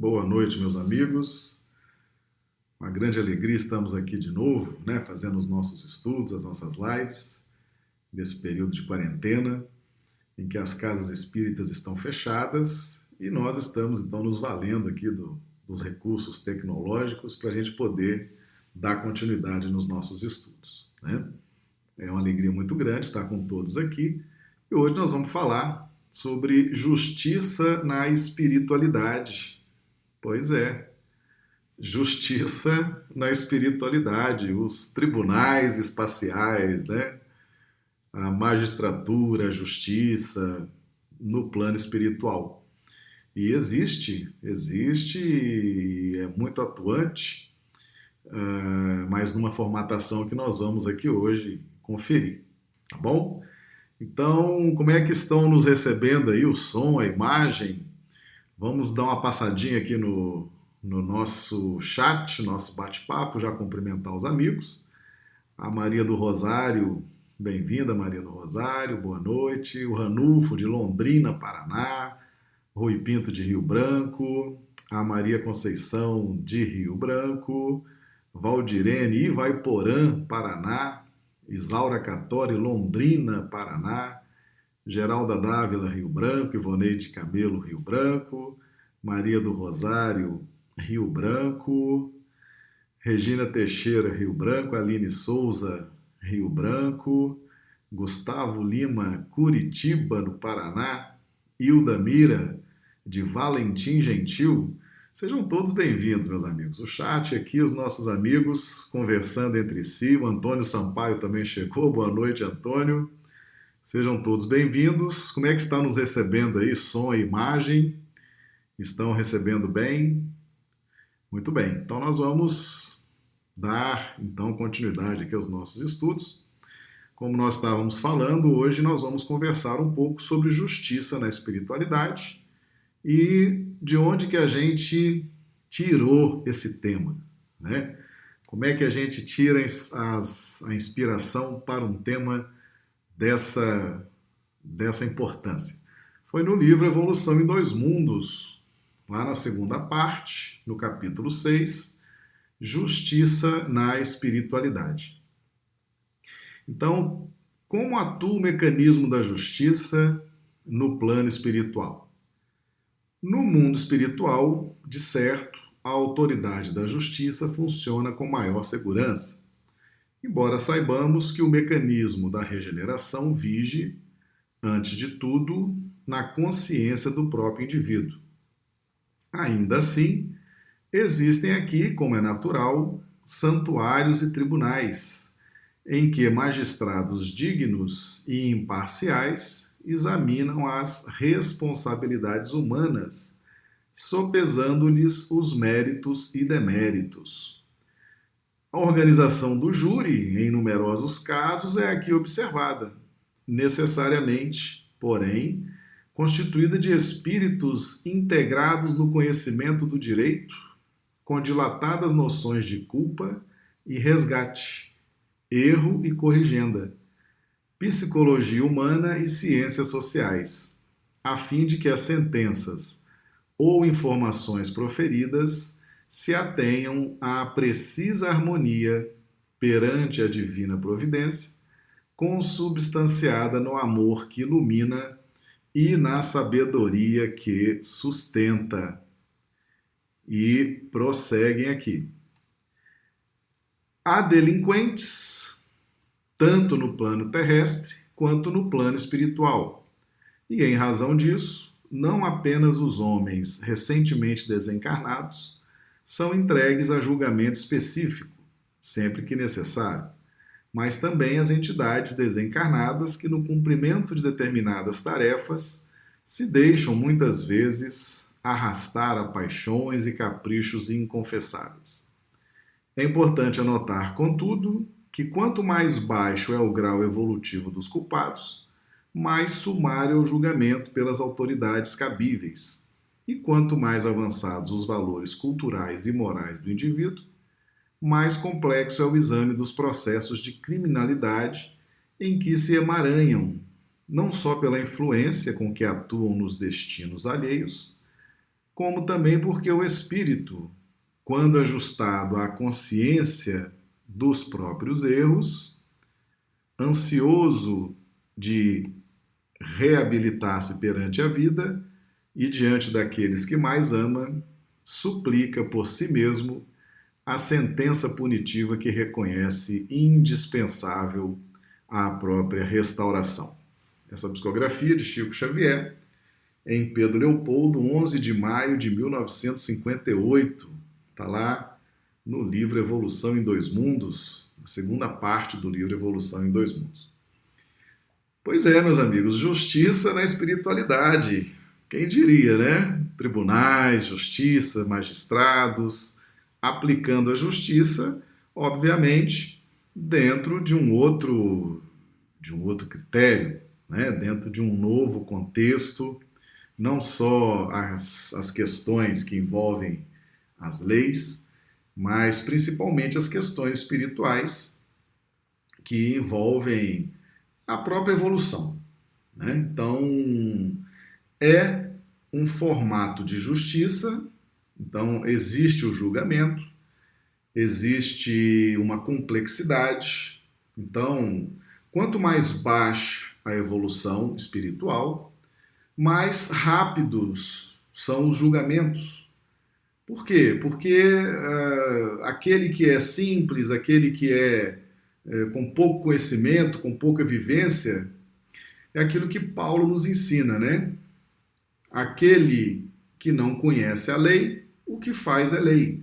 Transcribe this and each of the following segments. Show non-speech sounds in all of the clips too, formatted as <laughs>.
Boa noite, meus amigos. Uma grande alegria estamos aqui de novo, né, fazendo os nossos estudos, as nossas lives, nesse período de quarentena, em que as casas espíritas estão fechadas e nós estamos então nos valendo aqui do, dos recursos tecnológicos para a gente poder dar continuidade nos nossos estudos. Né? É uma alegria muito grande estar com todos aqui e hoje nós vamos falar sobre justiça na espiritualidade. Pois é, justiça na espiritualidade, os tribunais espaciais, né? a magistratura, a justiça no plano espiritual. E existe, existe é muito atuante, uh, mas numa formatação que nós vamos aqui hoje conferir, tá bom? Então, como é que estão nos recebendo aí o som, a imagem? Vamos dar uma passadinha aqui no, no nosso chat, nosso bate-papo, já cumprimentar os amigos. A Maria do Rosário, bem-vinda, Maria do Rosário, boa noite. O Ranulfo, de Londrina, Paraná. Rui Pinto, de Rio Branco. A Maria Conceição, de Rio Branco. Valdirene, Ivaiporã, Paraná. Isaura Catori, Londrina, Paraná, Geralda Dávila, Rio Branco, Ivoneide Camelo, Rio Branco, Maria do Rosário, Rio Branco, Regina Teixeira, Rio Branco, Aline Souza, Rio Branco, Gustavo Lima, Curitiba, no Paraná, Hilda Mira, de Valentim Gentil, Sejam todos bem-vindos, meus amigos. O chat aqui, os nossos amigos conversando entre si. O Antônio Sampaio também chegou. Boa noite, Antônio. Sejam todos bem-vindos. Como é que está nos recebendo aí, som e imagem? Estão recebendo bem? Muito bem. Então nós vamos dar então continuidade aqui aos nossos estudos. Como nós estávamos falando, hoje nós vamos conversar um pouco sobre justiça na espiritualidade e de onde que a gente tirou esse tema, né? Como é que a gente tira as, a inspiração para um tema dessa, dessa importância? Foi no livro Evolução em Dois Mundos, lá na segunda parte, no capítulo 6, Justiça na Espiritualidade. Então, como atua o mecanismo da justiça no plano espiritual? No mundo espiritual, de certo, a autoridade da justiça funciona com maior segurança, embora saibamos que o mecanismo da regeneração vige, antes de tudo, na consciência do próprio indivíduo. Ainda assim, existem aqui, como é natural, santuários e tribunais, em que magistrados dignos e imparciais examinam as responsabilidades humanas, sopesando-lhes os méritos e deméritos. A organização do júri, em numerosos casos, é aqui observada, necessariamente, porém, constituída de espíritos integrados no conhecimento do direito, com dilatadas noções de culpa e resgate, erro e corrigenda psicologia humana e ciências sociais, a fim de que as sentenças ou informações proferidas se atenham à precisa harmonia perante a divina providência, consubstanciada no amor que ilumina e na sabedoria que sustenta. E prosseguem aqui. Há delinquentes tanto no plano terrestre quanto no plano espiritual. E em razão disso, não apenas os homens recentemente desencarnados são entregues a julgamento específico, sempre que necessário, mas também as entidades desencarnadas que, no cumprimento de determinadas tarefas, se deixam muitas vezes arrastar a paixões e caprichos inconfessáveis. É importante anotar, contudo, que quanto mais baixo é o grau evolutivo dos culpados, mais sumário é o julgamento pelas autoridades cabíveis. E quanto mais avançados os valores culturais e morais do indivíduo, mais complexo é o exame dos processos de criminalidade em que se emaranham, não só pela influência com que atuam nos destinos alheios, como também porque o espírito, quando ajustado à consciência dos próprios erros, ansioso de reabilitar-se perante a vida e diante daqueles que mais ama, suplica por si mesmo a sentença punitiva que reconhece indispensável à própria restauração. Essa psicografia de Chico Xavier, em Pedro Leopoldo, 11 de maio de 1958, está lá no livro Evolução em Dois Mundos, a segunda parte do livro Evolução em Dois Mundos. Pois é, meus amigos, justiça na espiritualidade. Quem diria, né? Tribunais, justiça, magistrados, aplicando a justiça, obviamente, dentro de um outro de um outro critério, né? dentro de um novo contexto, não só as, as questões que envolvem as leis, mas principalmente as questões espirituais que envolvem a própria evolução. Né? Então, é um formato de justiça então, existe o julgamento, existe uma complexidade. Então, quanto mais baixa a evolução espiritual, mais rápidos são os julgamentos. Por quê? Porque uh, aquele que é simples, aquele que é uh, com pouco conhecimento, com pouca vivência, é aquilo que Paulo nos ensina, né? Aquele que não conhece a lei o que faz é lei.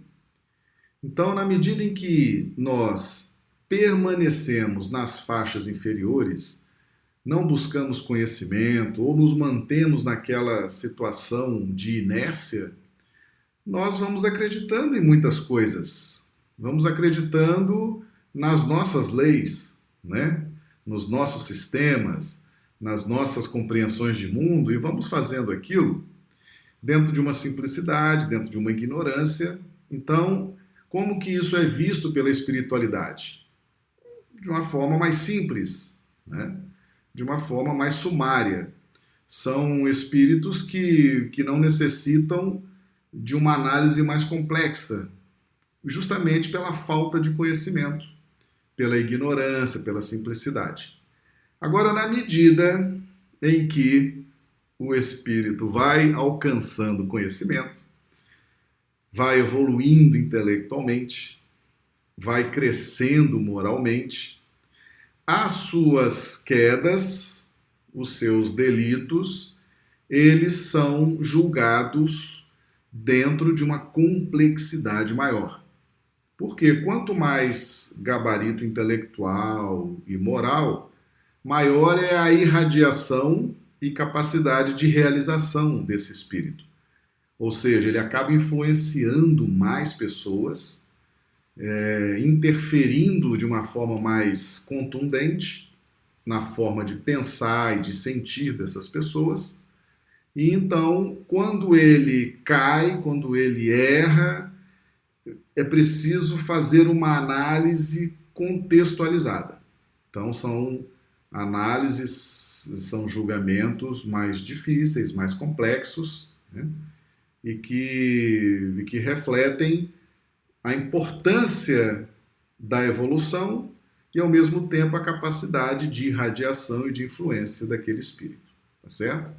Então, na medida em que nós permanecemos nas faixas inferiores, não buscamos conhecimento ou nos mantemos naquela situação de inércia, nós vamos acreditando em muitas coisas. Vamos acreditando nas nossas leis, né? nos nossos sistemas, nas nossas compreensões de mundo e vamos fazendo aquilo dentro de uma simplicidade, dentro de uma ignorância. Então, como que isso é visto pela espiritualidade? De uma forma mais simples, né? de uma forma mais sumária. São espíritos que, que não necessitam de uma análise mais complexa, justamente pela falta de conhecimento, pela ignorância, pela simplicidade. Agora, na medida em que o espírito vai alcançando conhecimento, vai evoluindo intelectualmente, vai crescendo moralmente, as suas quedas, os seus delitos, eles são julgados dentro de uma complexidade maior. Porque quanto mais gabarito intelectual e moral, maior é a irradiação e capacidade de realização desse espírito. Ou seja, ele acaba influenciando mais pessoas, é, interferindo de uma forma mais contundente na forma de pensar e de sentir dessas pessoas. E então, quando ele cai, quando ele erra, é preciso fazer uma análise contextualizada. Então, são análises são julgamentos mais difíceis, mais complexos, né? e, que, e que refletem a importância da evolução e, ao mesmo tempo, a capacidade de irradiação e de influência daquele espírito. Tá certo?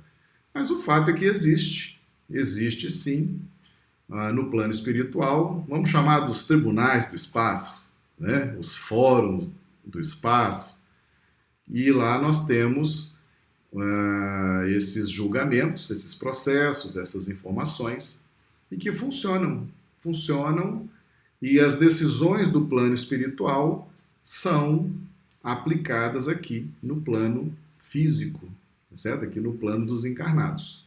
Mas o fato é que existe, existe sim, ah, no plano espiritual, vamos chamar dos tribunais do espaço, né? os fóruns do espaço, e lá nós temos uh, esses julgamentos, esses processos, essas informações e que funcionam, funcionam e as decisões do plano espiritual são aplicadas aqui no plano físico, tá certo? Aqui no plano dos encarnados.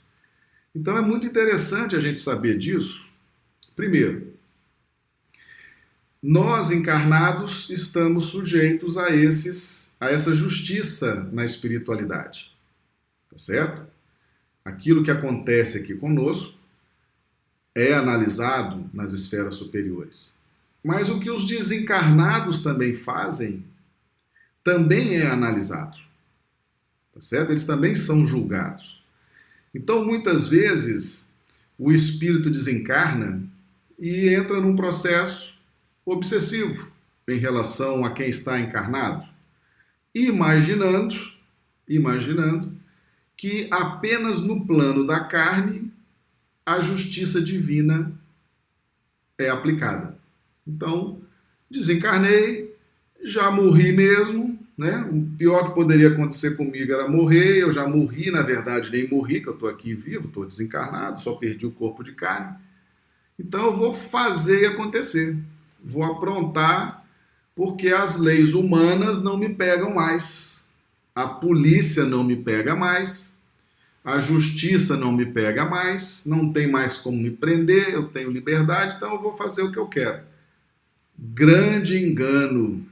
Então é muito interessante a gente saber disso. Primeiro, nós encarnados estamos sujeitos a esses a essa justiça na espiritualidade tá certo? Aquilo que acontece aqui conosco é analisado nas esferas superiores. Mas o que os desencarnados também fazem também é analisado. Tá certo? Eles também são julgados. Então, muitas vezes, o espírito desencarna e entra num processo obsessivo em relação a quem está encarnado, imaginando, imaginando que apenas no plano da carne a justiça divina é aplicada. Então, desencarnei, já morri mesmo, né? O pior que poderia acontecer comigo era morrer, eu já morri, na verdade, nem morri, que eu estou aqui vivo, estou desencarnado, só perdi o corpo de carne. Então eu vou fazer acontecer, vou aprontar, porque as leis humanas não me pegam mais, a polícia não me pega mais, a justiça não me pega mais, não tem mais como me prender, eu tenho liberdade, então eu vou fazer o que eu quero. Grande engano,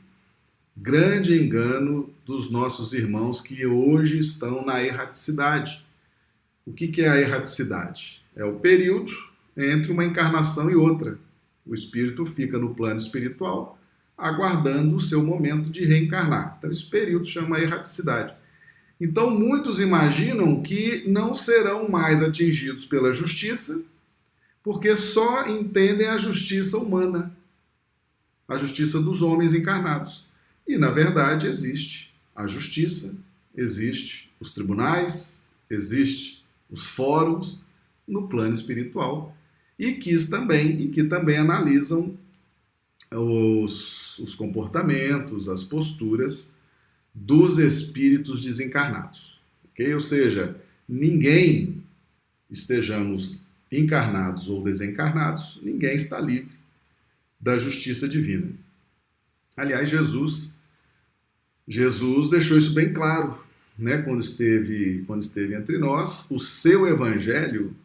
grande engano dos nossos irmãos que hoje estão na erraticidade. O que é a erraticidade? É o período entre uma encarnação e outra. O espírito fica no plano espiritual, aguardando o seu momento de reencarnar. Então, esse período chama erraticidade. Então, muitos imaginam que não serão mais atingidos pela justiça, porque só entendem a justiça humana, a justiça dos homens encarnados. E, na verdade, existe a justiça, existe os tribunais, existe os fóruns no plano espiritual e que também e que também analisam os, os comportamentos, as posturas dos espíritos desencarnados. Okay? Ou seja, ninguém, estejamos encarnados ou desencarnados, ninguém está livre da justiça divina. Aliás, Jesus Jesus deixou isso bem claro, né, quando esteve quando esteve entre nós, o seu evangelho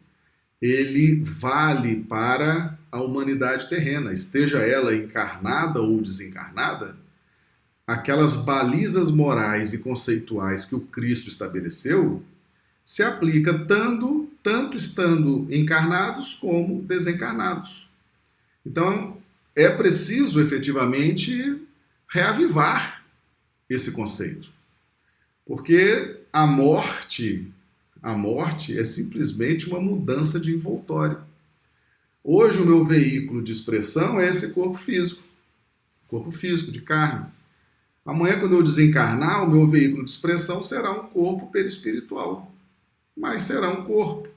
ele vale para a humanidade terrena, esteja ela encarnada ou desencarnada, aquelas balizas morais e conceituais que o Cristo estabeleceu se aplica tanto, tanto estando encarnados como desencarnados. Então, é preciso efetivamente reavivar esse conceito. Porque a morte, a morte é simplesmente uma mudança de envoltório. Hoje o meu veículo de expressão é esse corpo físico, corpo físico de carne. Amanhã, quando eu desencarnar, o meu veículo de expressão será um corpo perispiritual, mas será um corpo.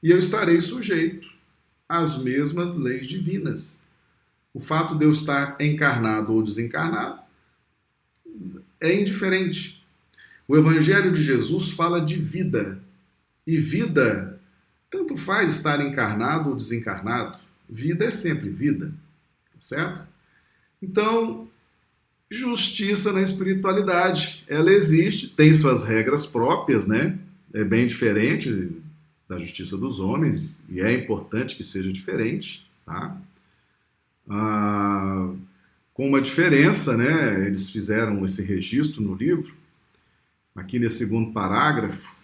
E eu estarei sujeito às mesmas leis divinas. O fato de eu estar encarnado ou desencarnado é indiferente. O Evangelho de Jesus fala de vida. E vida, tanto faz estar encarnado ou desencarnado, vida é sempre vida, tá certo? Então, justiça na espiritualidade. Ela existe, tem suas regras próprias, né? É bem diferente da justiça dos homens e é importante que seja diferente, tá? Ah, com uma diferença, né? Eles fizeram esse registro no livro, aqui nesse segundo parágrafo.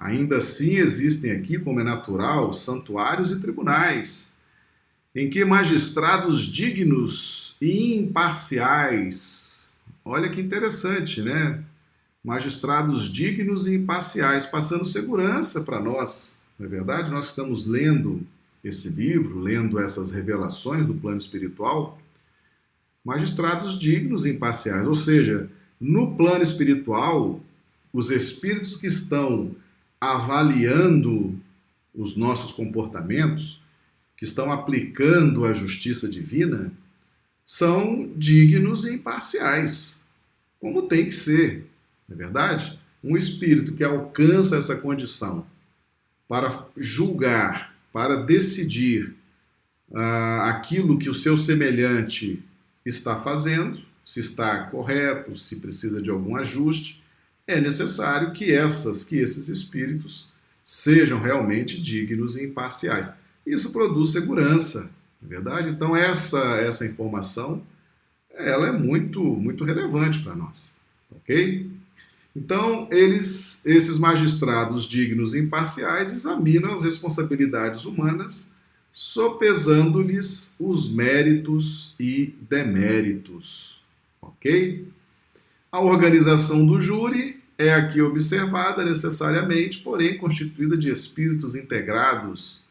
Ainda assim existem aqui, como é natural, santuários e tribunais, em que magistrados dignos e imparciais. Olha que interessante, né? Magistrados dignos e imparciais, passando segurança para nós. Não é verdade? Nós estamos lendo esse livro, lendo essas revelações do plano espiritual. Magistrados dignos e imparciais, ou seja, no plano espiritual, os espíritos que estão avaliando os nossos comportamentos, que estão aplicando a justiça divina, são dignos e imparciais, como tem que ser, não é verdade? Um espírito que alcança essa condição para julgar, para decidir uh, aquilo que o seu semelhante está fazendo, se está correto, se precisa de algum ajuste, é necessário que essas, que esses espíritos sejam realmente dignos e imparciais. Isso produz segurança, é verdade? Então essa essa informação ela é muito muito relevante para nós, ok? Então eles esses magistrados dignos e imparciais examinam as responsabilidades humanas, sopesando-lhes os méritos e deméritos, ok? A organização do júri é aqui observada necessariamente, porém constituída de espíritos integrados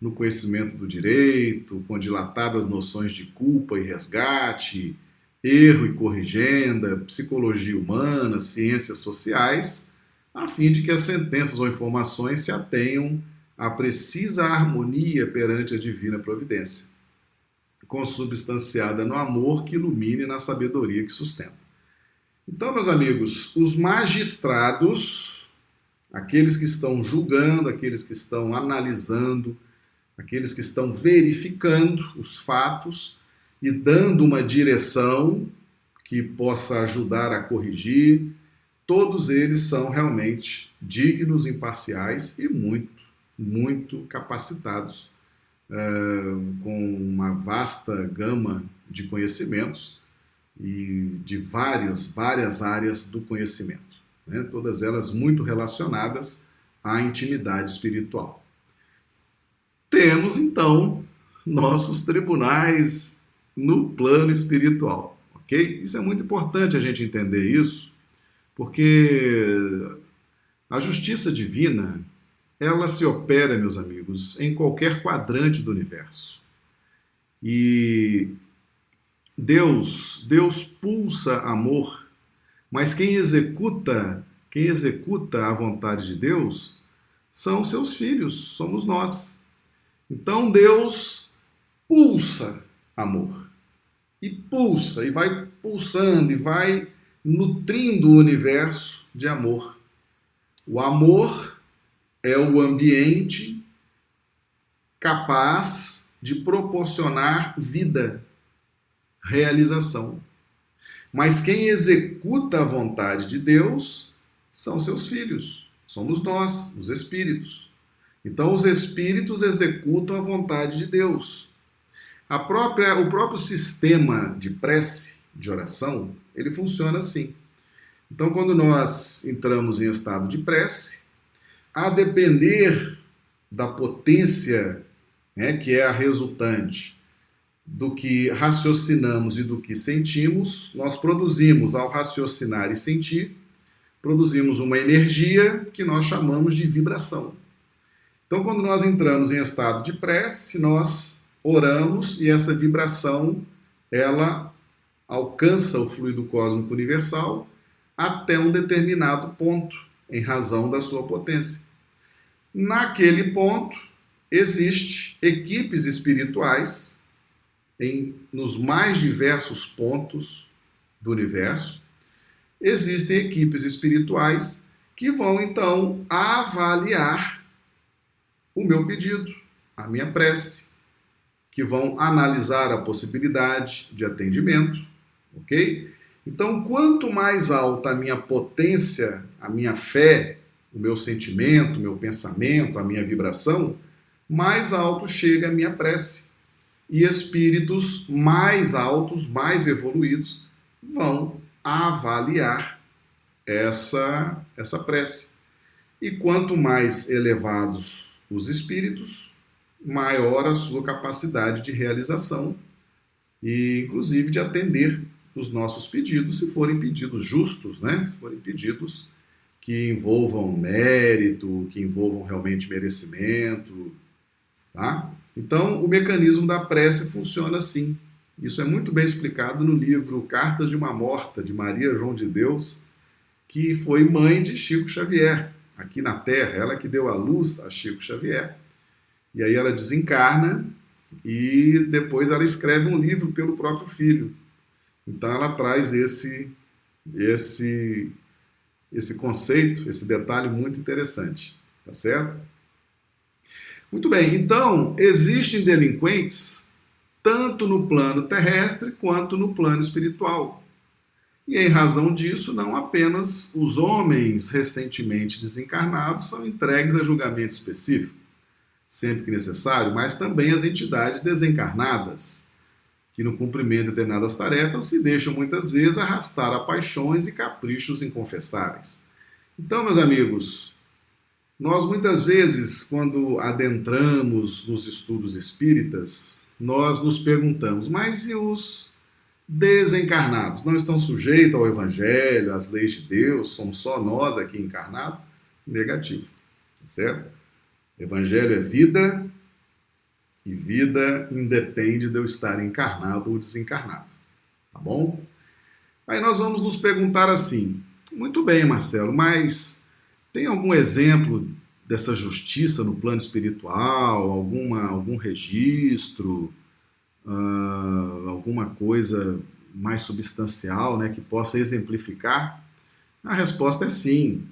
no conhecimento do direito, com dilatadas noções de culpa e resgate, erro e corrigenda, psicologia humana, ciências sociais, a fim de que as sentenças ou informações se atenham à precisa harmonia perante a divina providência, consubstanciada no amor que ilumine e na sabedoria que sustenta. Então, meus amigos, os magistrados, aqueles que estão julgando, aqueles que estão analisando, aqueles que estão verificando os fatos e dando uma direção que possa ajudar a corrigir, todos eles são realmente dignos, imparciais e muito, muito capacitados, uh, com uma vasta gama de conhecimentos e de várias, várias áreas do conhecimento, né? todas elas muito relacionadas à intimidade espiritual. Temos então nossos tribunais no plano espiritual, ok? Isso é muito importante a gente entender isso, porque a justiça divina ela se opera, meus amigos, em qualquer quadrante do universo. E Deus, Deus pulsa amor, mas quem executa, quem executa a vontade de Deus são seus filhos, somos nós. Então Deus pulsa amor. E pulsa, e vai pulsando, e vai nutrindo o universo de amor. O amor é o ambiente capaz de proporcionar vida, realização. Mas quem executa a vontade de Deus são seus filhos, somos nós, os espíritos. Então, os espíritos executam a vontade de Deus. A própria, o próprio sistema de prece, de oração, ele funciona assim. Então, quando nós entramos em estado de prece, a depender da potência né, que é a resultante do que raciocinamos e do que sentimos, nós produzimos, ao raciocinar e sentir, produzimos uma energia que nós chamamos de vibração. Então, quando nós entramos em estado de prece, nós oramos e essa vibração ela alcança o fluido cósmico universal até um determinado ponto, em razão da sua potência. Naquele ponto, existe equipes espirituais em nos mais diversos pontos do universo. Existem equipes espirituais que vão então avaliar o meu pedido, a minha prece, que vão analisar a possibilidade de atendimento, ok? Então, quanto mais alta a minha potência, a minha fé, o meu sentimento, o meu pensamento, a minha vibração, mais alto chega a minha prece. E espíritos mais altos, mais evoluídos, vão avaliar essa, essa prece. E quanto mais elevados os espíritos, maior a sua capacidade de realização e, inclusive, de atender os nossos pedidos, se forem pedidos justos, né? se forem pedidos que envolvam mérito, que envolvam realmente merecimento. Tá? Então, o mecanismo da prece funciona assim. Isso é muito bem explicado no livro Cartas de uma Morta, de Maria João de Deus, que foi mãe de Chico Xavier aqui na Terra, ela que deu a luz a Chico Xavier. E aí ela desencarna e depois ela escreve um livro pelo próprio filho. Então ela traz esse esse esse conceito, esse detalhe muito interessante, tá certo? Muito bem. Então, existem delinquentes tanto no plano terrestre quanto no plano espiritual. E em razão disso, não apenas os homens recentemente desencarnados são entregues a julgamento específico, sempre que necessário, mas também as entidades desencarnadas, que no cumprimento de determinadas tarefas se deixam muitas vezes arrastar a paixões e caprichos inconfessáveis. Então, meus amigos, nós muitas vezes, quando adentramos nos estudos espíritas, nós nos perguntamos, mas e os desencarnados, não estão sujeitos ao Evangelho, às leis de Deus, somos só nós aqui encarnados? Negativo, tá certo? Evangelho é vida, E vida independe de eu estar encarnado ou desencarnado. Tá bom? Aí nós vamos nos perguntar assim: muito bem, Marcelo, mas tem algum exemplo dessa justiça no plano espiritual? Alguma, algum registro? Uh, alguma coisa mais substancial né, que possa exemplificar? A resposta é sim.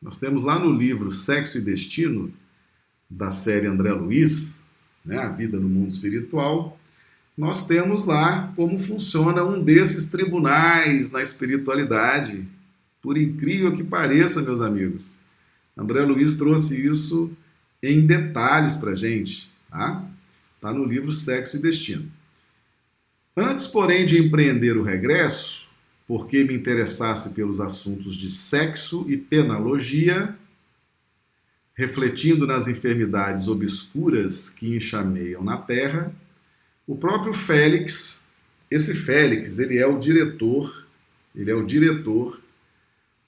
Nós temos lá no livro Sexo e Destino, da série André Luiz, né, A Vida no Mundo Espiritual, nós temos lá como funciona um desses tribunais na espiritualidade. Por incrível que pareça, meus amigos, André Luiz trouxe isso em detalhes para gente, tá? Tá no livro Sexo e Destino. Antes, porém, de empreender o regresso, porque me interessasse pelos assuntos de sexo e penalogia, refletindo nas enfermidades obscuras que enxameiam na terra, o próprio Félix, esse Félix, ele é o diretor, ele é o diretor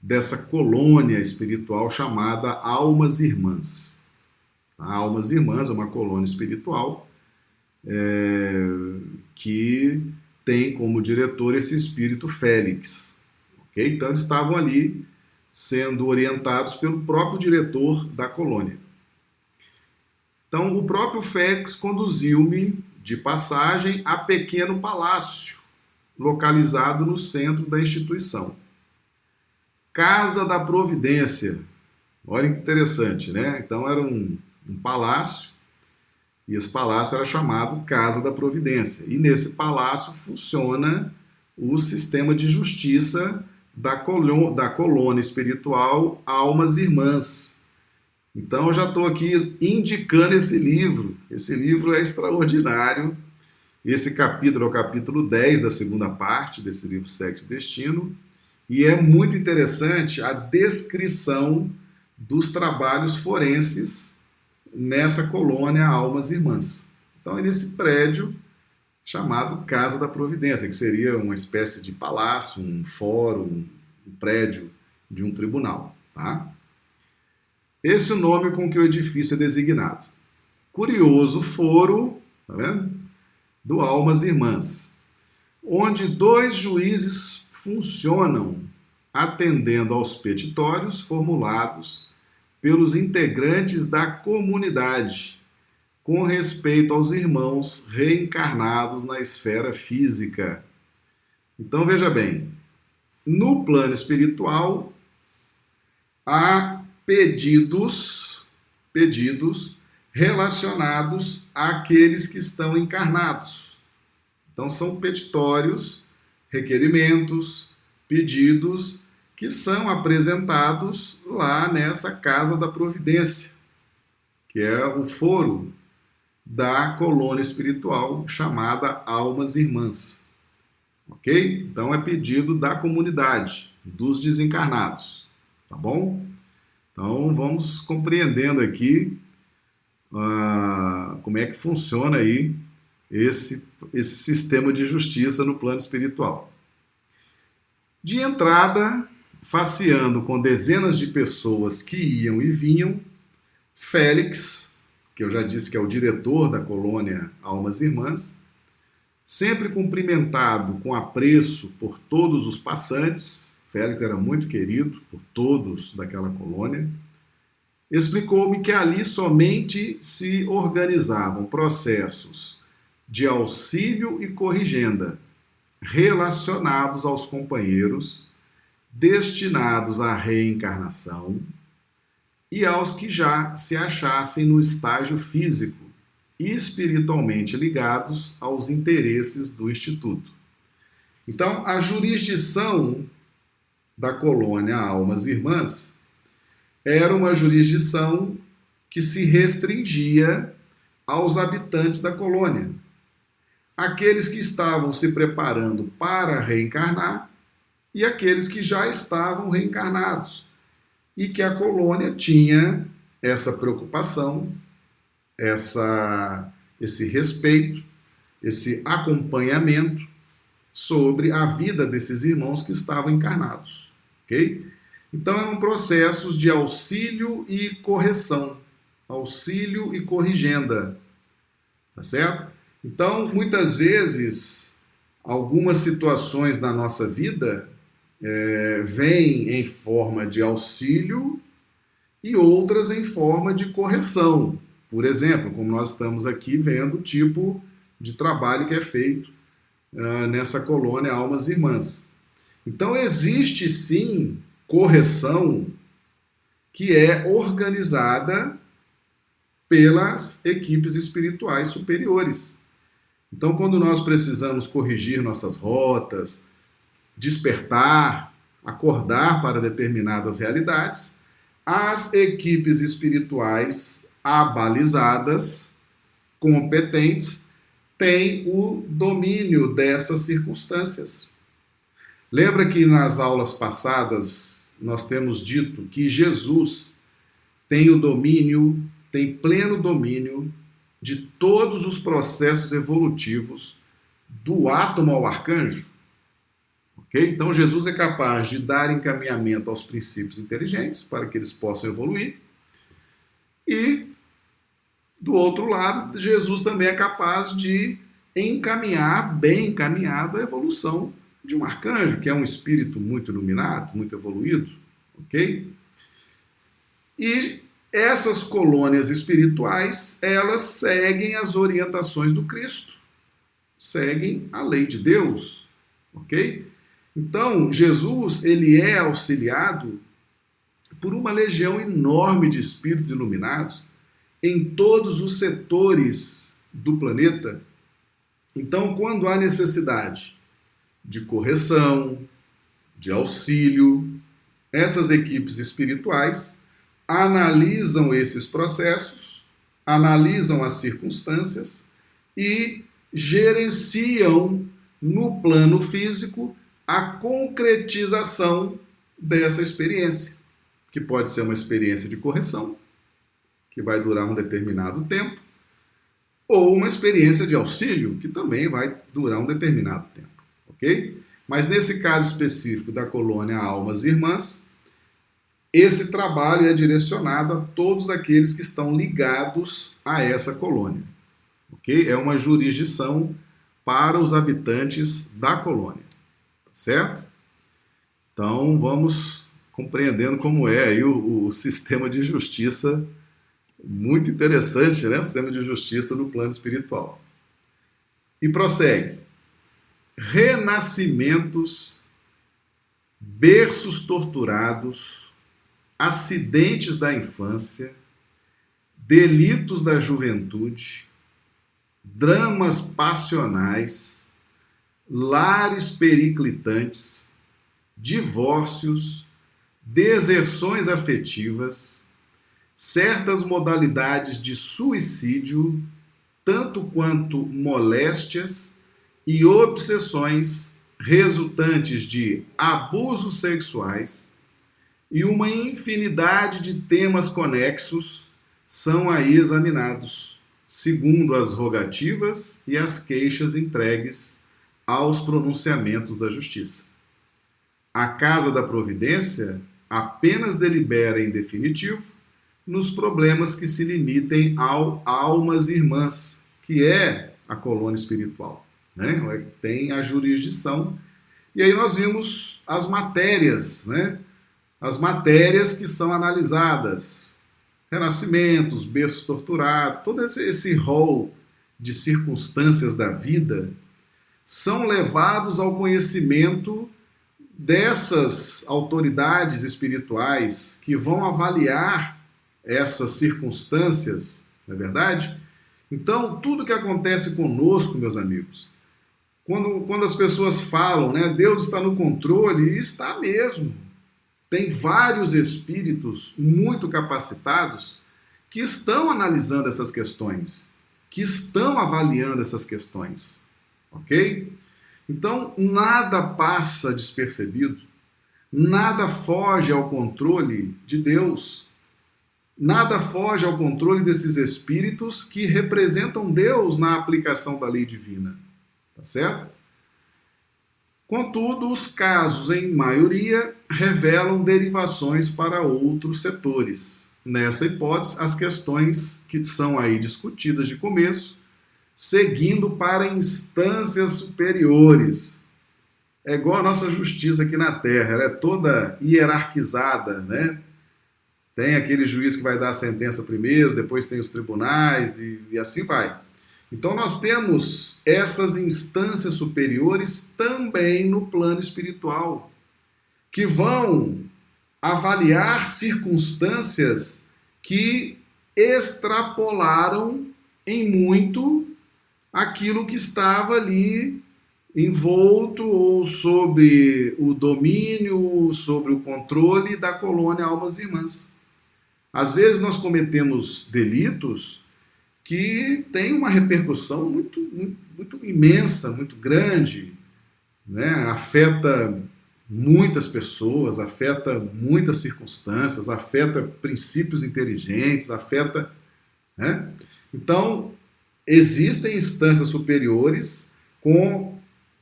dessa colônia espiritual chamada Almas Irmãs. A Almas Irmãs é uma colônia espiritual é, que tem como diretor esse espírito Félix. Okay? Então eles estavam ali sendo orientados pelo próprio diretor da colônia. Então o próprio Félix conduziu-me de passagem a pequeno palácio localizado no centro da instituição. Casa da Providência. Olha que interessante, né? Então era um, um palácio e esse palácio era chamado Casa da Providência. E nesse palácio funciona o sistema de justiça da, colô da colônia espiritual Almas Irmãs. Então eu já estou aqui indicando esse livro. Esse livro é extraordinário. Esse capítulo é o capítulo 10 da segunda parte desse livro Sexo e Destino. E é muito interessante a descrição dos trabalhos forenses nessa colônia Almas Irmãs. Então é nesse prédio chamado Casa da Providência, que seria uma espécie de palácio, um fórum, um prédio de um tribunal. Tá? Esse é o nome com que o edifício é designado. Curioso foro, tá vendo? Do Almas Irmãs, onde dois juízes funcionam atendendo aos petitórios formulados pelos integrantes da comunidade com respeito aos irmãos reencarnados na esfera física. Então veja bem, no plano espiritual há pedidos, pedidos relacionados àqueles que estão encarnados. Então são petitórios, requerimentos, pedidos que são apresentados lá nessa Casa da Providência, que é o foro da colônia espiritual chamada Almas Irmãs. Ok? Então é pedido da comunidade, dos desencarnados. Tá bom? Então vamos compreendendo aqui uh, como é que funciona aí esse, esse sistema de justiça no plano espiritual. De entrada, faceando com dezenas de pessoas que iam e vinham, Félix, que eu já disse que é o diretor da colônia Almas Irmãs, sempre cumprimentado com apreço por todos os passantes, Félix era muito querido por todos daquela colônia, explicou-me que ali somente se organizavam processos de auxílio e corrigenda relacionados aos companheiros destinados à reencarnação e aos que já se achassem no estágio físico e espiritualmente ligados aos interesses do Instituto. Então, a jurisdição da colônia Almas Irmãs era uma jurisdição que se restringia aos habitantes da colônia. Aqueles que estavam se preparando para reencarnar e aqueles que já estavam reencarnados. E que a colônia tinha essa preocupação, essa, esse respeito, esse acompanhamento sobre a vida desses irmãos que estavam encarnados. Ok? Então eram processos de auxílio e correção, auxílio e corrigenda, Tá certo? Então, muitas vezes, algumas situações da nossa vida é, vêm em forma de auxílio e outras em forma de correção. Por exemplo, como nós estamos aqui vendo o tipo de trabalho que é feito uh, nessa colônia Almas Irmãs. Então, existe sim correção que é organizada pelas equipes espirituais superiores. Então, quando nós precisamos corrigir nossas rotas, despertar, acordar para determinadas realidades, as equipes espirituais abalizadas, competentes, têm o domínio dessas circunstâncias. Lembra que nas aulas passadas nós temos dito que Jesus tem o domínio, tem pleno domínio de todos os processos evolutivos do átomo ao arcanjo? Okay? Então, Jesus é capaz de dar encaminhamento aos princípios inteligentes para que eles possam evoluir. E, do outro lado, Jesus também é capaz de encaminhar, bem encaminhado, a evolução de um arcanjo, que é um espírito muito iluminado, muito evoluído. Ok? E essas colônias espirituais, elas seguem as orientações do Cristo, seguem a lei de Deus, ok? Então, Jesus, ele é auxiliado por uma legião enorme de espíritos iluminados em todos os setores do planeta. Então, quando há necessidade de correção, de auxílio, essas equipes espirituais analisam esses processos, analisam as circunstâncias e gerenciam no plano físico a concretização dessa experiência, que pode ser uma experiência de correção, que vai durar um determinado tempo, ou uma experiência de auxílio, que também vai durar um determinado tempo, ok? Mas nesse caso específico da colônia Almas Irmãs, esse trabalho é direcionado a todos aqueles que estão ligados a essa colônia, ok? É uma jurisdição para os habitantes da colônia certo? Então vamos compreendendo como é aí o, o sistema de justiça muito interessante, né? O sistema de justiça no plano espiritual. E prossegue. Renascimentos, berços torturados, acidentes da infância, delitos da juventude, dramas passionais, lares periclitantes, divórcios, deserções afetivas, certas modalidades de suicídio, tanto quanto moléstias e obsessões resultantes de abusos sexuais e uma infinidade de temas conexos são aí examinados, segundo as rogativas e as queixas entregues aos pronunciamentos da justiça. A Casa da Providência apenas delibera em definitivo nos problemas que se limitem ao almas irmãs, que é a colônia espiritual. Né? Tem a jurisdição. E aí nós vimos as matérias, né? As matérias que são analisadas. Renascimentos, berços torturados, todo esse, esse rol de circunstâncias da vida são levados ao conhecimento dessas autoridades espirituais que vão avaliar essas circunstâncias, não é verdade? Então, tudo que acontece conosco, meus amigos, quando, quando as pessoas falam, né, Deus está no controle, está mesmo. Tem vários espíritos muito capacitados que estão analisando essas questões, que estão avaliando essas questões. Ok? Então, nada passa despercebido, nada foge ao controle de Deus, nada foge ao controle desses espíritos que representam Deus na aplicação da lei divina. Tá certo? Contudo, os casos, em maioria, revelam derivações para outros setores. Nessa hipótese, as questões que são aí discutidas de começo seguindo para instâncias superiores. É igual a nossa justiça aqui na Terra, ela é toda hierarquizada, né? Tem aquele juiz que vai dar a sentença primeiro, depois tem os tribunais e, e assim vai. Então nós temos essas instâncias superiores também no plano espiritual, que vão avaliar circunstâncias que extrapolaram em muito aquilo que estava ali envolto ou sob o domínio, sobre o controle da colônia Almas Irmãs. Às vezes nós cometemos delitos que têm uma repercussão muito, muito, muito imensa, muito grande, né? afeta muitas pessoas, afeta muitas circunstâncias, afeta princípios inteligentes, afeta. Né? Então, existem instâncias superiores com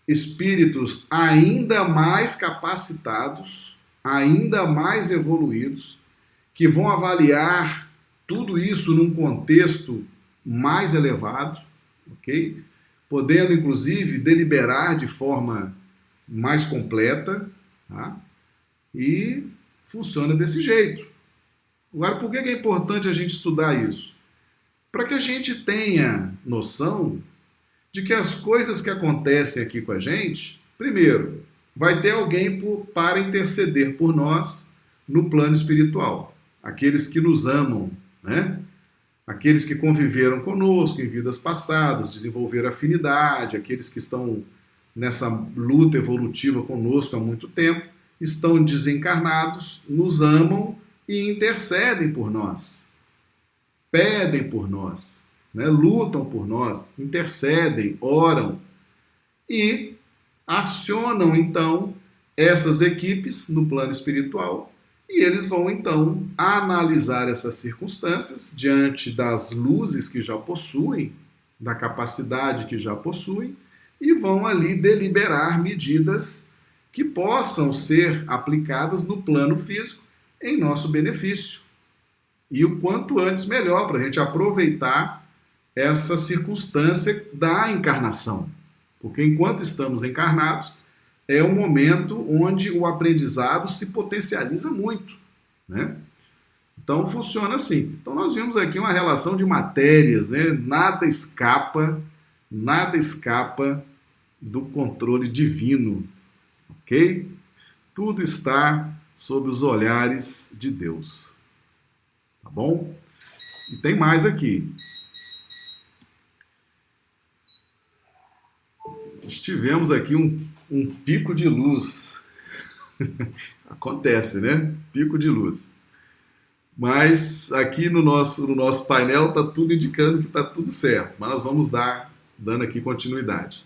espíritos ainda mais capacitados, ainda mais evoluídos, que vão avaliar tudo isso num contexto mais elevado, ok? Podendo, inclusive, deliberar de forma mais completa, tá? E funciona desse jeito. Agora, por que é importante a gente estudar isso? Para que a gente tenha noção de que as coisas que acontecem aqui com a gente, primeiro, vai ter alguém por, para interceder por nós no plano espiritual. Aqueles que nos amam, né? Aqueles que conviveram conosco em vidas passadas, desenvolveram afinidade, aqueles que estão nessa luta evolutiva conosco há muito tempo, estão desencarnados, nos amam e intercedem por nós, pedem por nós, né? lutam por nós, intercedem, oram e acionam então essas equipes no plano espiritual e eles vão então analisar essas circunstâncias diante das luzes que já possuem, da capacidade que já possuem e vão ali deliberar medidas que possam ser aplicadas no plano físico em nosso benefício. E o quanto antes melhor, para a gente aproveitar essa circunstância da encarnação. Porque enquanto estamos encarnados, é o momento onde o aprendizado se potencializa muito. Né? Então funciona assim. Então nós vimos aqui uma relação de matérias, né? nada escapa, nada escapa do controle divino, ok? Tudo está sob os olhares de Deus, tá bom? E tem mais aqui. Tivemos aqui um, um pico de luz. <laughs> Acontece, né? Pico de luz. Mas aqui no nosso, no nosso painel está tudo indicando que está tudo certo. Mas nós vamos dar dando aqui continuidade.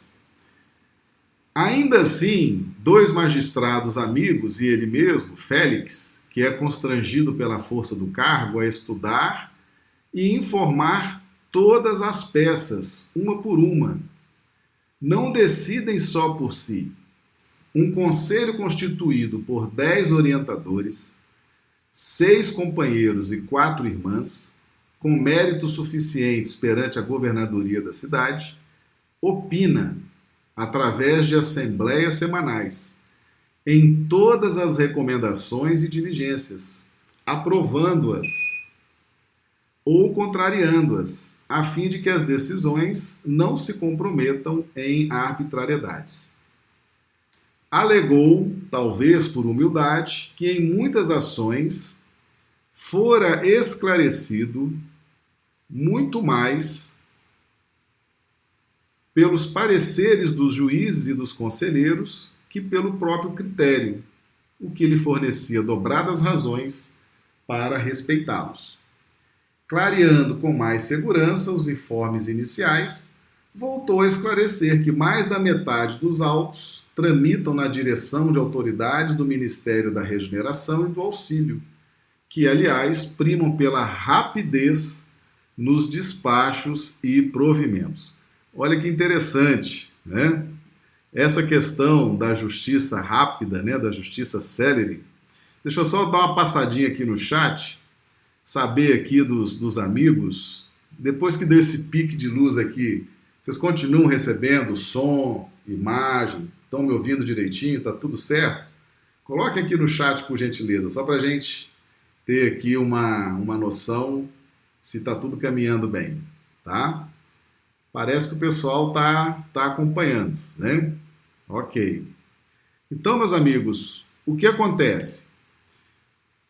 Ainda assim, dois magistrados amigos e ele mesmo, Félix, que é constrangido pela força do cargo a estudar e informar todas as peças, uma por uma, não decidem só por si. Um conselho constituído por dez orientadores, seis companheiros e quatro irmãs, com méritos suficientes perante a governadoria da cidade, opina através de assembleias semanais, em todas as recomendações e diligências, aprovando-as ou contrariando-as, a fim de que as decisões não se comprometam em arbitrariedades. Alegou, talvez por humildade, que em muitas ações fora esclarecido muito mais pelos pareceres dos juízes e dos conselheiros que pelo próprio critério, o que lhe fornecia dobradas razões para respeitá-los. Clareando com mais segurança os informes iniciais, voltou a esclarecer que mais da metade dos autos tramitam na direção de autoridades do Ministério da Regeneração e do Auxílio, que, aliás, primam pela rapidez nos despachos e provimentos. Olha que interessante, né? Essa questão da justiça rápida, né, da justiça célere. Deixa eu só dar uma passadinha aqui no chat, saber aqui dos, dos amigos, depois que deu esse pique de luz aqui Vocês continuam recebendo som, imagem? Estão me ouvindo direitinho? Tá tudo certo? Coloque aqui no chat, por gentileza, só para a gente ter aqui uma, uma noção se está tudo caminhando bem, tá? Parece que o pessoal tá, tá acompanhando, né? Ok. Então, meus amigos, o que acontece?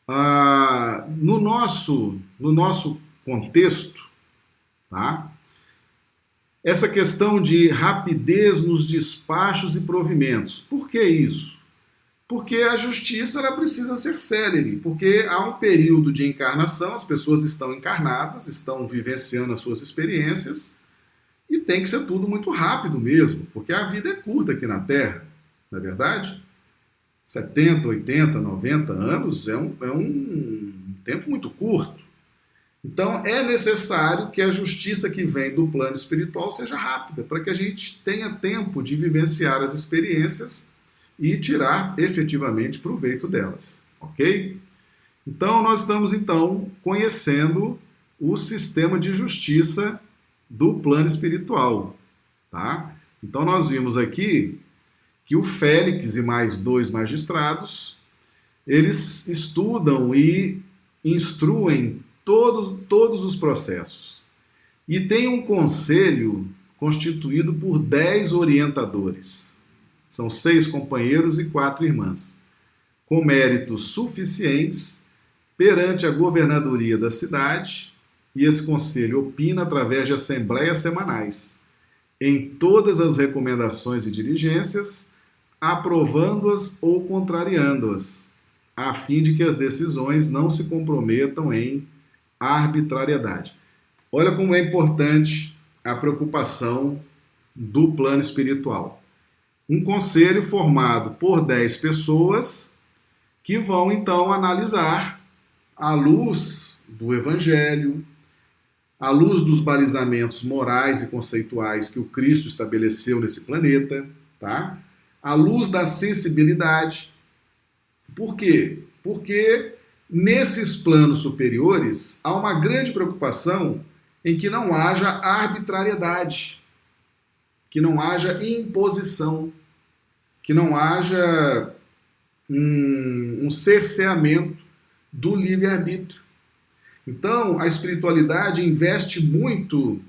Ah, no, nosso, no nosso contexto, tá? essa questão de rapidez nos despachos e provimentos. Por que isso? Porque a justiça ela precisa ser célere, porque há um período de encarnação, as pessoas estão encarnadas, estão vivenciando as suas experiências, e tem que ser tudo muito rápido mesmo, porque a vida é curta aqui na Terra, não é verdade? 70, 80, 90 anos é um, é um tempo muito curto. Então é necessário que a justiça que vem do plano espiritual seja rápida, para que a gente tenha tempo de vivenciar as experiências e tirar efetivamente proveito delas, ok? Então nós estamos então conhecendo o sistema de justiça do plano espiritual, tá? Então nós vimos aqui que o Félix e mais dois magistrados eles estudam e instruem todos, todos os processos. E tem um conselho constituído por dez orientadores. São seis companheiros e quatro irmãs, com méritos suficientes perante a governadoria da cidade, e esse conselho opina através de assembleias semanais, em todas as recomendações e diligências, aprovando-as ou contrariando-as, a fim de que as decisões não se comprometam em arbitrariedade. Olha como é importante a preocupação do plano espiritual. Um conselho formado por 10 pessoas que vão então analisar à luz do evangelho, à luz dos balizamentos morais e conceituais que o Cristo estabeleceu nesse planeta, tá? À luz da sensibilidade. Por quê? Porque Nesses planos superiores, há uma grande preocupação em que não haja arbitrariedade, que não haja imposição, que não haja um, um cerceamento do livre-arbítrio. Então, a espiritualidade investe muito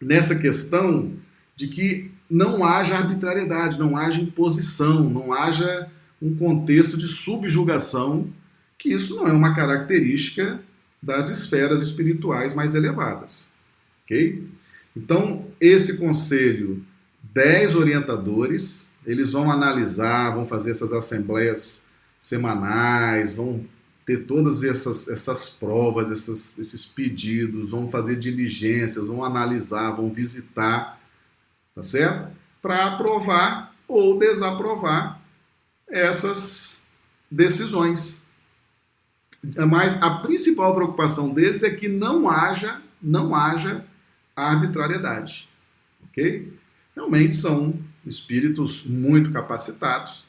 nessa questão de que não haja arbitrariedade, não haja imposição, não haja um contexto de subjugação que isso não é uma característica das esferas espirituais mais elevadas. Ok? Então, esse conselho, dez orientadores, eles vão analisar, vão fazer essas assembleias semanais, vão ter todas essas, essas provas, essas, esses pedidos, vão fazer diligências, vão analisar, vão visitar, tá certo? Para aprovar ou desaprovar essas decisões. Mas a principal preocupação deles é que não haja, não haja arbitrariedade. Ok? Realmente são espíritos muito capacitados,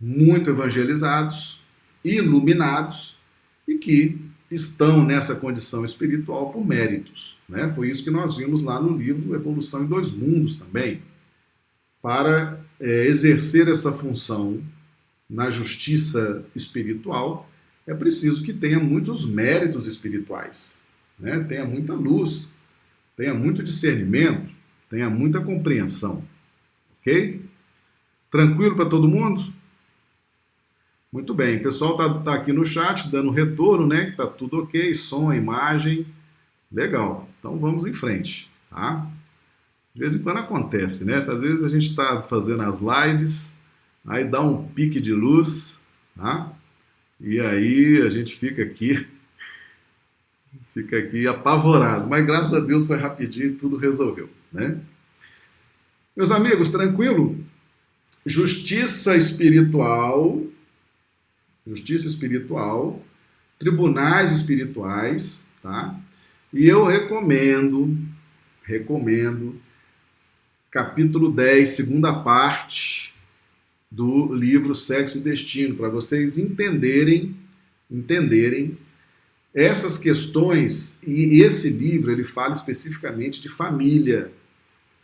muito evangelizados, iluminados e que estão nessa condição espiritual por méritos. Né? Foi isso que nós vimos lá no livro Evolução em Dois Mundos também. Para é, exercer essa função na justiça espiritual, é preciso que tenha muitos méritos espirituais, né? tenha muita luz, tenha muito discernimento, tenha muita compreensão. Ok? Tranquilo para todo mundo? Muito bem, o pessoal está tá aqui no chat dando retorno, né? Que está tudo ok, som, imagem. Legal. Então vamos em frente, tá? De vez em quando acontece, né? Às vezes a gente está fazendo as lives, aí dá um pique de luz, tá? E aí a gente fica aqui, <laughs> fica aqui apavorado. Mas graças a Deus foi rapidinho e tudo resolveu, né? Meus amigos, tranquilo? Justiça espiritual, justiça espiritual, tribunais espirituais, tá? E eu recomendo, recomendo, capítulo 10, segunda parte, do livro Sexo e Destino, para vocês entenderem, entenderem essas questões e esse livro ele fala especificamente de família,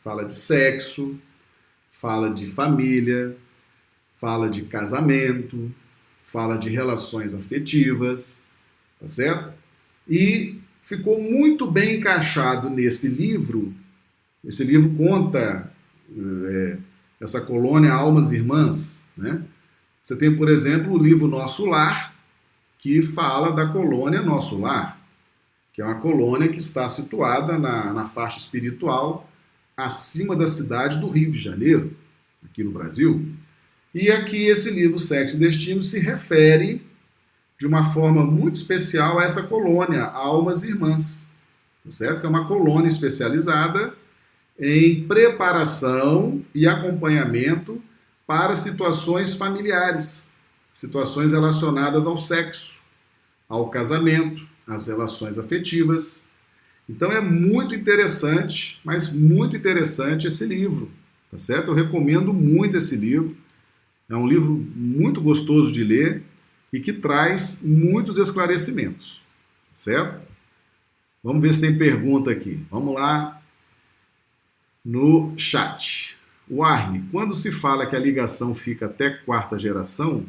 fala de sexo, fala de família, fala de casamento, fala de relações afetivas, tá certo? E ficou muito bem encaixado nesse livro. Esse livro conta é, essa colônia Almas Irmãs, né? Você tem, por exemplo, o livro Nosso Lar, que fala da colônia Nosso Lar, que é uma colônia que está situada na, na faixa espiritual acima da cidade do Rio de Janeiro, aqui no Brasil. E aqui esse livro Sexo e Destino se refere de uma forma muito especial a essa colônia, Almas Irmãs, tá certo? Que é uma colônia especializada em preparação e acompanhamento para situações familiares, situações relacionadas ao sexo, ao casamento, às relações afetivas. Então é muito interessante, mas muito interessante esse livro, tá certo? Eu recomendo muito esse livro. É um livro muito gostoso de ler e que traz muitos esclarecimentos, certo? Vamos ver se tem pergunta aqui. Vamos lá no chat. O Arne, quando se fala que a ligação fica até quarta geração,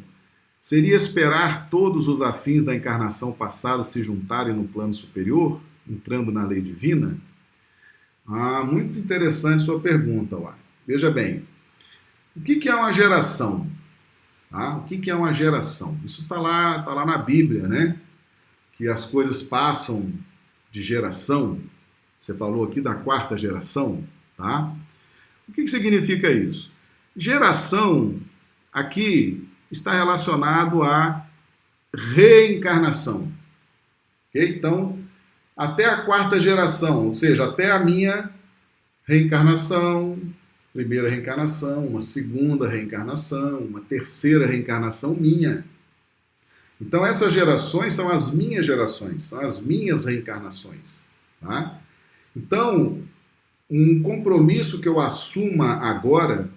seria esperar todos os afins da encarnação passada se juntarem no plano superior, entrando na lei divina? Ah, muito interessante sua pergunta, Arne. Veja bem, o que é uma geração? Tá? O que é uma geração? Isso está lá, tá lá na Bíblia, né? Que as coisas passam de geração. Você falou aqui da quarta geração, tá? O que, significa isso? Geração aqui está relacionado à reencarnação. Okay? Então, até a quarta geração, ou seja, até a minha reencarnação, primeira reencarnação, uma segunda reencarnação, uma terceira reencarnação minha. Então, essas gerações são as minhas gerações, são as minhas reencarnações. Tá? Então, um compromisso que eu assuma agora,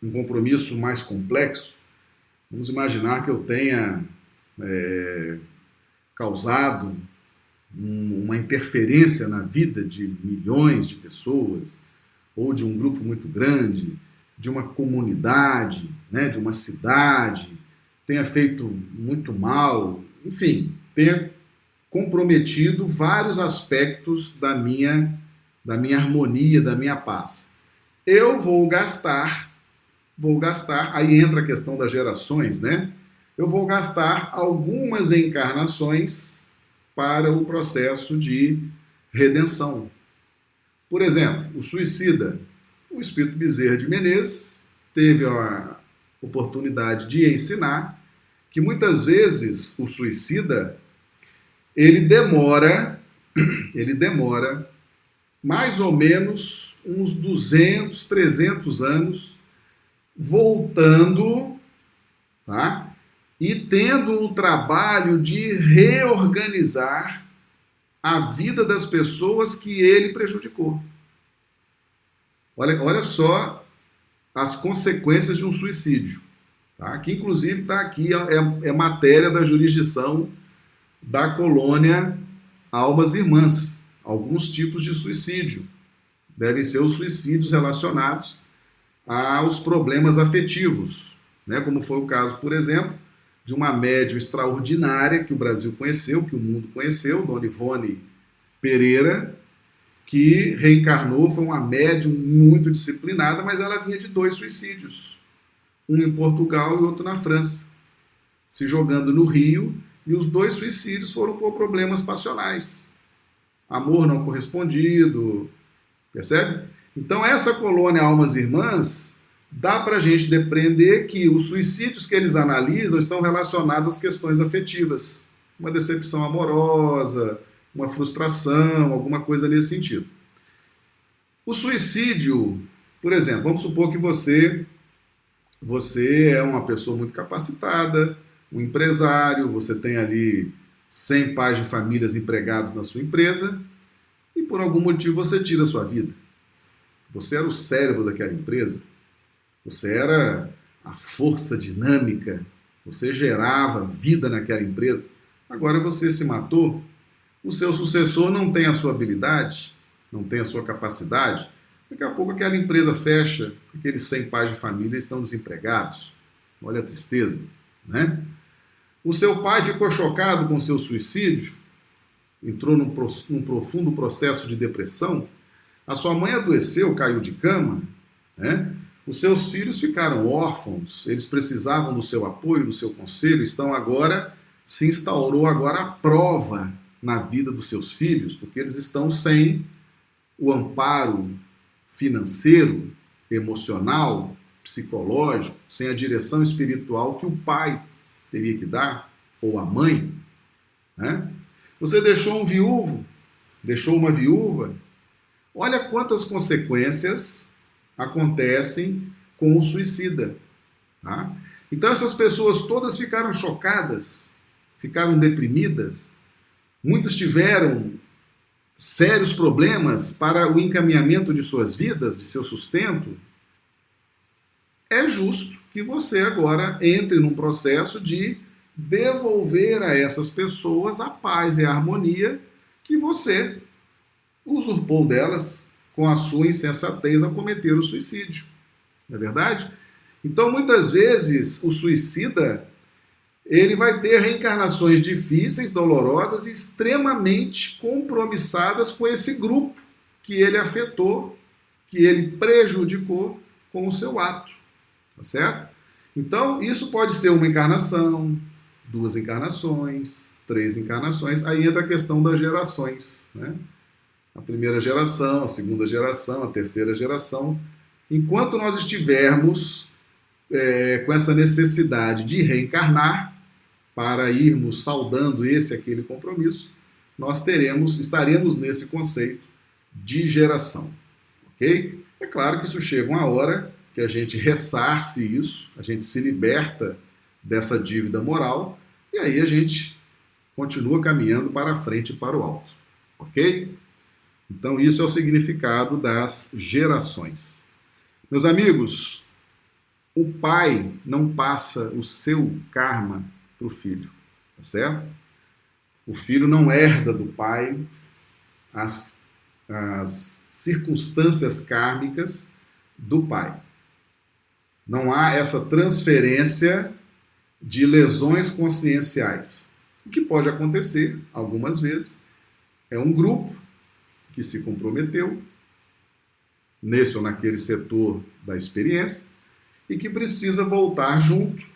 um compromisso mais complexo, vamos imaginar que eu tenha é, causado um, uma interferência na vida de milhões de pessoas, ou de um grupo muito grande, de uma comunidade, né, de uma cidade, tenha feito muito mal, enfim, tenha comprometido vários aspectos da minha da minha harmonia, da minha paz. Eu vou gastar, vou gastar, aí entra a questão das gerações, né? Eu vou gastar algumas encarnações para o processo de redenção. Por exemplo, o suicida, o espírito Bezerra de Menezes teve a oportunidade de ensinar que muitas vezes o suicida ele demora <clears throat> ele demora mais ou menos uns 200, 300 anos, voltando, tá? E tendo o trabalho de reorganizar a vida das pessoas que ele prejudicou. Olha, olha só as consequências de um suicídio, tá? que inclusive está aqui, é, é matéria da jurisdição da colônia Almas Irmãs alguns tipos de suicídio. Devem ser os suicídios relacionados aos problemas afetivos, né? como foi o caso, por exemplo, de uma médium extraordinária que o Brasil conheceu, que o mundo conheceu, Dona Ivone Pereira, que reencarnou, foi uma médium muito disciplinada, mas ela vinha de dois suicídios, um em Portugal e outro na França, se jogando no rio, e os dois suicídios foram por problemas passionais amor não correspondido, percebe? Então, essa colônia Almas Irmãs dá para a gente depreender que os suicídios que eles analisam estão relacionados às questões afetivas. Uma decepção amorosa, uma frustração, alguma coisa nesse sentido. O suicídio, por exemplo, vamos supor que você você é uma pessoa muito capacitada, um empresário, você tem ali 100 pais de famílias empregados na sua empresa e por algum motivo você tira a sua vida. Você era o cérebro daquela empresa, você era a força dinâmica, você gerava vida naquela empresa. Agora você se matou, o seu sucessor não tem a sua habilidade, não tem a sua capacidade, Daqui a pouco aquela empresa fecha, aqueles 100 pais de família estão desempregados. Olha a tristeza, né? O seu pai ficou chocado com seu suicídio, entrou num, num profundo processo de depressão. A sua mãe adoeceu, caiu de cama, né? Os seus filhos ficaram órfãos, eles precisavam do seu apoio, do seu conselho, estão agora, se instaurou agora a prova na vida dos seus filhos, porque eles estão sem o amparo financeiro, emocional, psicológico, sem a direção espiritual que o pai teria que dar, ou a mãe. Né? Você deixou um viúvo, deixou uma viúva. Olha quantas consequências acontecem com o suicida. Tá? Então essas pessoas todas ficaram chocadas, ficaram deprimidas. Muitos tiveram sérios problemas para o encaminhamento de suas vidas, de seu sustento. É justo que você agora entre num processo de devolver a essas pessoas a paz e a harmonia que você usurpou delas com a sua insensatez ao cometer o suicídio. Não é verdade? Então, muitas vezes, o suicida ele vai ter reencarnações difíceis, dolorosas e extremamente compromissadas com esse grupo que ele afetou, que ele prejudicou com o seu ato. Tá certo? Então, isso pode ser uma encarnação, duas encarnações, três encarnações. Aí entra a questão das gerações. Né? A primeira geração, a segunda geração, a terceira geração. Enquanto nós estivermos é, com essa necessidade de reencarnar, para irmos saudando esse aquele compromisso, nós teremos, estaremos nesse conceito de geração, ok? É claro que isso chega uma hora que a gente ressarce isso, a gente se liberta dessa dívida moral e aí a gente continua caminhando para frente e para o alto, ok? Então isso é o significado das gerações. Meus amigos, o pai não passa o seu karma para o filho, tá certo? O filho não herda do pai as, as circunstâncias kármicas do pai. Não há essa transferência de lesões conscienciais. O que pode acontecer, algumas vezes, é um grupo que se comprometeu nesse ou naquele setor da experiência e que precisa voltar junto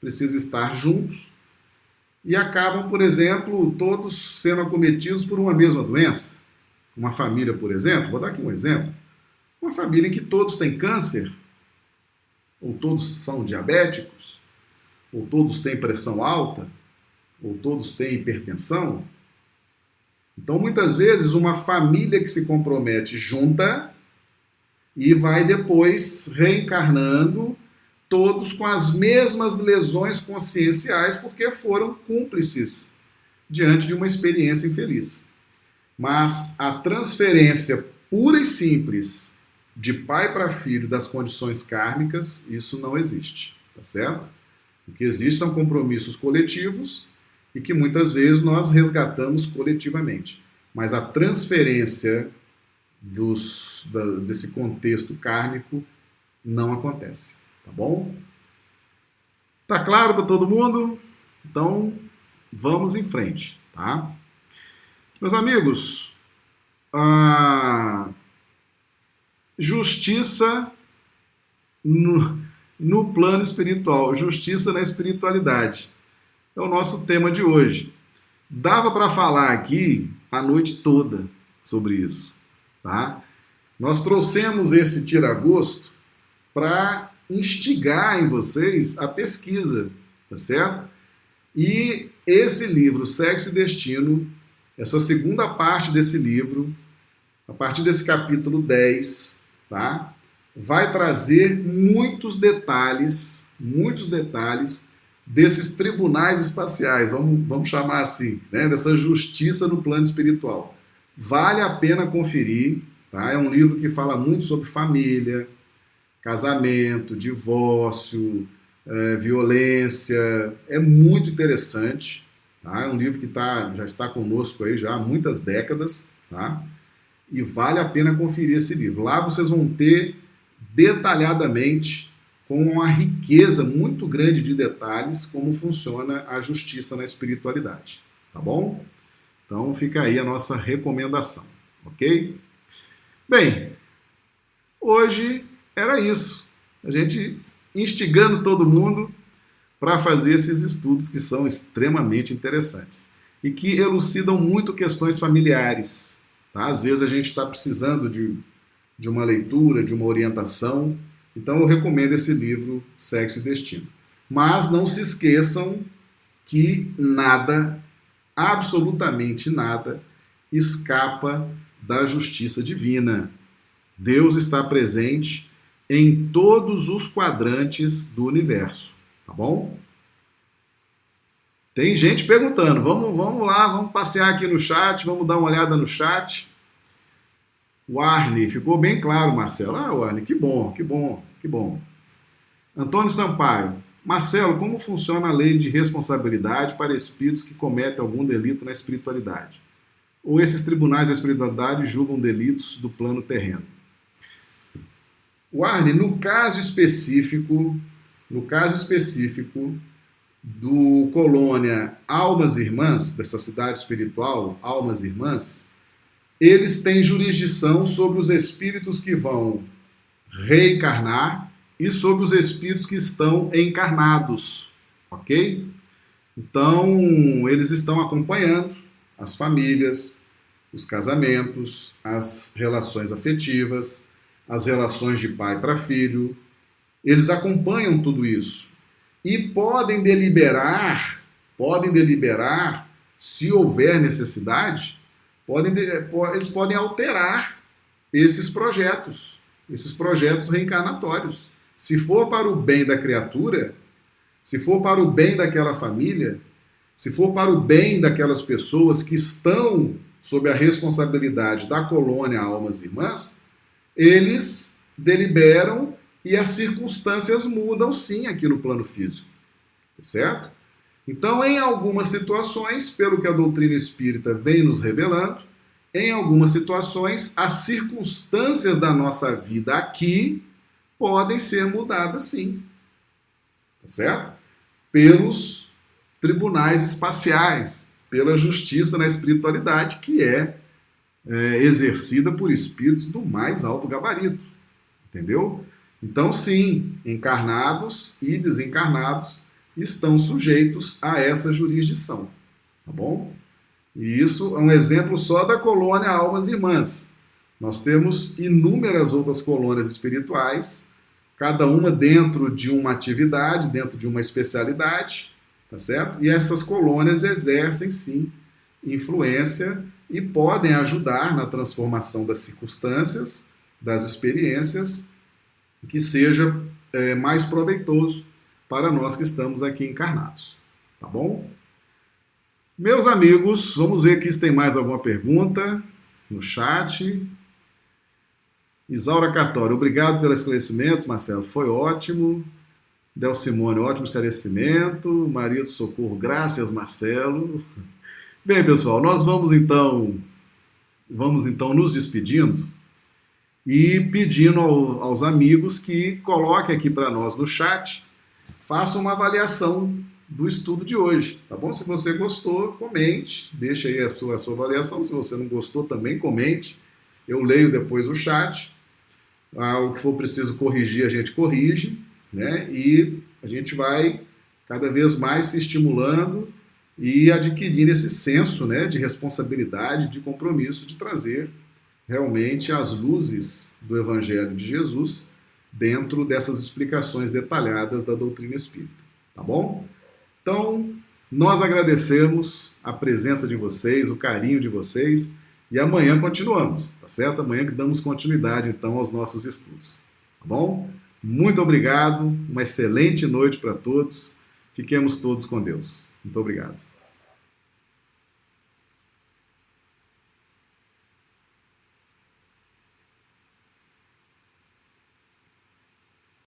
precisa estar juntos e acabam, por exemplo, todos sendo acometidos por uma mesma doença. Uma família, por exemplo, vou dar aqui um exemplo. Uma família em que todos têm câncer, ou todos são diabéticos, ou todos têm pressão alta, ou todos têm hipertensão. Então, muitas vezes, uma família que se compromete junta e vai depois reencarnando todos com as mesmas lesões conscienciais, porque foram cúmplices diante de uma experiência infeliz. Mas a transferência pura e simples de pai para filho das condições kármicas, isso não existe, tá certo? O que existe são compromissos coletivos e que muitas vezes nós resgatamos coletivamente. Mas a transferência dos, da, desse contexto kármico não acontece. Tá bom? Tá claro para todo mundo? Então, vamos em frente, tá? Meus amigos, a justiça no, no plano espiritual, justiça na espiritualidade. É o nosso tema de hoje. Dava para falar aqui a noite toda sobre isso, tá? Nós trouxemos esse tiragosto para instigar em vocês a pesquisa, tá certo? E esse livro, Sexo e Destino, essa segunda parte desse livro, a partir desse capítulo 10, tá? Vai trazer muitos detalhes, muitos detalhes desses tribunais espaciais, vamos, vamos chamar assim, né? dessa justiça no plano espiritual. Vale a pena conferir, tá? É um livro que fala muito sobre família, casamento, divórcio, é, violência. É muito interessante. Tá? É um livro que tá, já está conosco aí já há muitas décadas. Tá? e vale a pena conferir esse livro. Lá vocês vão ter detalhadamente, com uma riqueza muito grande de detalhes, como funciona a justiça na espiritualidade. Tá bom? Então fica aí a nossa recomendação, ok? Bem, hoje era isso. A gente instigando todo mundo para fazer esses estudos que são extremamente interessantes e que elucidam muito questões familiares. Tá? Às vezes a gente está precisando de, de uma leitura, de uma orientação. Então eu recomendo esse livro, Sexo e Destino. Mas não se esqueçam que nada, absolutamente nada, escapa da justiça divina. Deus está presente em todos os quadrantes do universo, tá bom? Tem gente perguntando, vamos, vamos lá, vamos passear aqui no chat, vamos dar uma olhada no chat. O Arne, ficou bem claro, Marcelo. Ah, Arne, que bom, que bom, que bom. Antônio Sampaio, Marcelo, como funciona a lei de responsabilidade para espíritos que cometem algum delito na espiritualidade? Ou esses tribunais da espiritualidade julgam delitos do plano terreno? O Arne, no caso específico, no caso específico do colônia Almas Irmãs, dessa cidade espiritual, Almas Irmãs, eles têm jurisdição sobre os espíritos que vão reencarnar e sobre os espíritos que estão encarnados, ok? Então, eles estão acompanhando as famílias, os casamentos, as relações afetivas, as relações de pai para filho. Eles acompanham tudo isso e podem deliberar, podem deliberar, se houver necessidade, podem, eles podem alterar esses projetos, esses projetos reencarnatórios. Se for para o bem da criatura, se for para o bem daquela família, se for para o bem daquelas pessoas que estão sob a responsabilidade da colônia Almas Irmãs, eles deliberam e as circunstâncias mudam sim aqui no plano físico. Tá certo? Então, em algumas situações, pelo que a doutrina espírita vem nos revelando, em algumas situações, as circunstâncias da nossa vida aqui podem ser mudadas sim. Tá certo? Pelos tribunais espaciais, pela justiça na espiritualidade, que é é, exercida por espíritos do mais alto gabarito. Entendeu? Então, sim, encarnados e desencarnados estão sujeitos a essa jurisdição. Tá bom? E isso é um exemplo só da colônia Almas Irmãs. Nós temos inúmeras outras colônias espirituais, cada uma dentro de uma atividade, dentro de uma especialidade, tá certo? E essas colônias exercem sim influência e podem ajudar na transformação das circunstâncias, das experiências, que seja é, mais proveitoso para nós que estamos aqui encarnados. Tá bom? Meus amigos, vamos ver aqui se tem mais alguma pergunta no chat. Isaura Cartório, obrigado pelos esclarecimentos, Marcelo, foi ótimo. Del Simone, ótimo esclarecimento. Maria do Socorro, graças, Marcelo. Bem, pessoal, nós vamos então vamos então nos despedindo e pedindo ao, aos amigos que coloquem aqui para nós no chat, façam uma avaliação do estudo de hoje, tá bom? Se você gostou, comente, deixa aí a sua, a sua avaliação. Se você não gostou, também comente. Eu leio depois o chat. Ah, o que for preciso corrigir, a gente corrige, né? E a gente vai cada vez mais se estimulando e adquirir esse senso né, de responsabilidade, de compromisso de trazer realmente as luzes do Evangelho de Jesus dentro dessas explicações detalhadas da doutrina espírita. Tá bom? Então, nós agradecemos a presença de vocês, o carinho de vocês e amanhã continuamos, tá certo? Amanhã que damos continuidade então aos nossos estudos. Tá bom? Muito obrigado, uma excelente noite para todos. Fiquemos todos com Deus. Muito obrigado.